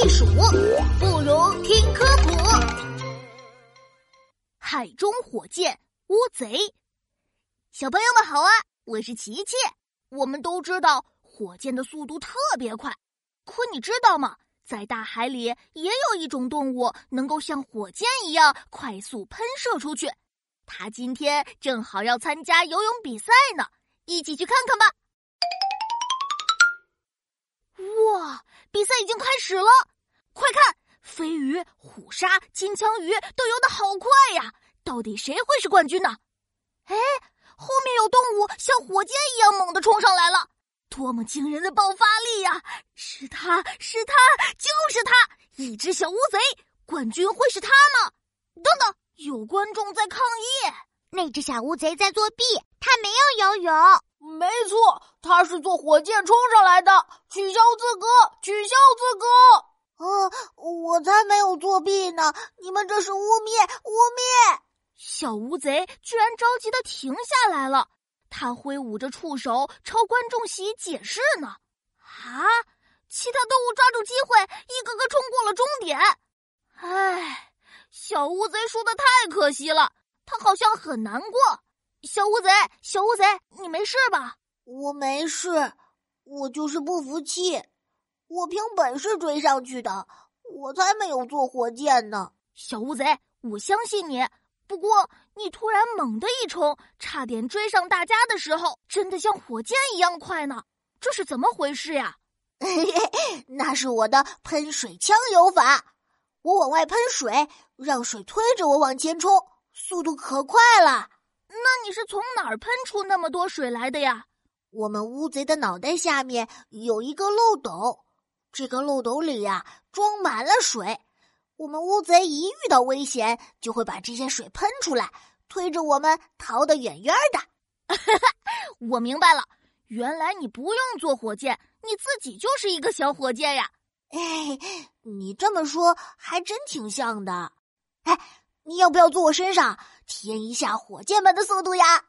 避暑，不如听科普。海中火箭乌贼，小朋友们好啊！我是琪琪。我们都知道火箭的速度特别快，可你知道吗？在大海里也有一种动物能够像火箭一样快速喷射出去。它今天正好要参加游泳比赛呢，一起去看看吧。哇，比赛已经开始了！快看，飞鱼、虎鲨、金枪鱼都游得好快呀！到底谁会是冠军呢？哎，后面有动物像火箭一样猛地冲上来了，多么惊人的爆发力呀！是它是它就是它，一只小乌贼，冠军会是它吗？等等，有观众在抗议，那只小乌贼在作弊，它没有游泳。没错，他是坐火箭冲上来的，取消资格，取消资格。呃，我才没有作弊呢！你们这是污蔑，污蔑！小乌贼居然着急的停下来了，他挥舞着触手朝观众席解释呢。啊！其他动物抓住机会，一个个冲过了终点。唉，小乌贼输的太可惜了，他好像很难过。小乌贼，小乌贼，你没事吧？我没事，我就是不服气。我凭本事追上去的，我才没有坐火箭呢。小乌贼，我相信你。不过你突然猛地一冲，差点追上大家的时候，真的像火箭一样快呢。这是怎么回事呀？那是我的喷水枪游法。我往外喷水，让水推着我往前冲，速度可快了。哪儿喷出那么多水来的呀？我们乌贼的脑袋下面有一个漏斗，这个漏斗里呀装满了水。我们乌贼一遇到危险，就会把这些水喷出来，推着我们逃得远远的。我明白了，原来你不用坐火箭，你自己就是一个小火箭呀！哎，你这么说还真挺像的。哎。你要不要坐我身上，体验一下火箭般的速度呀？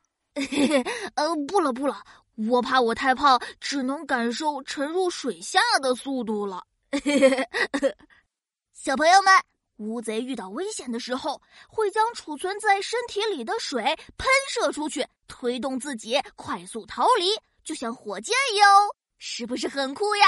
嘿 嘿呃，不了不了，我怕我太胖，只能感受沉入水下的速度了。小朋友们，乌贼遇到危险的时候，会将储存在身体里的水喷射出去，推动自己快速逃离，就像火箭一样，是不是很酷呀？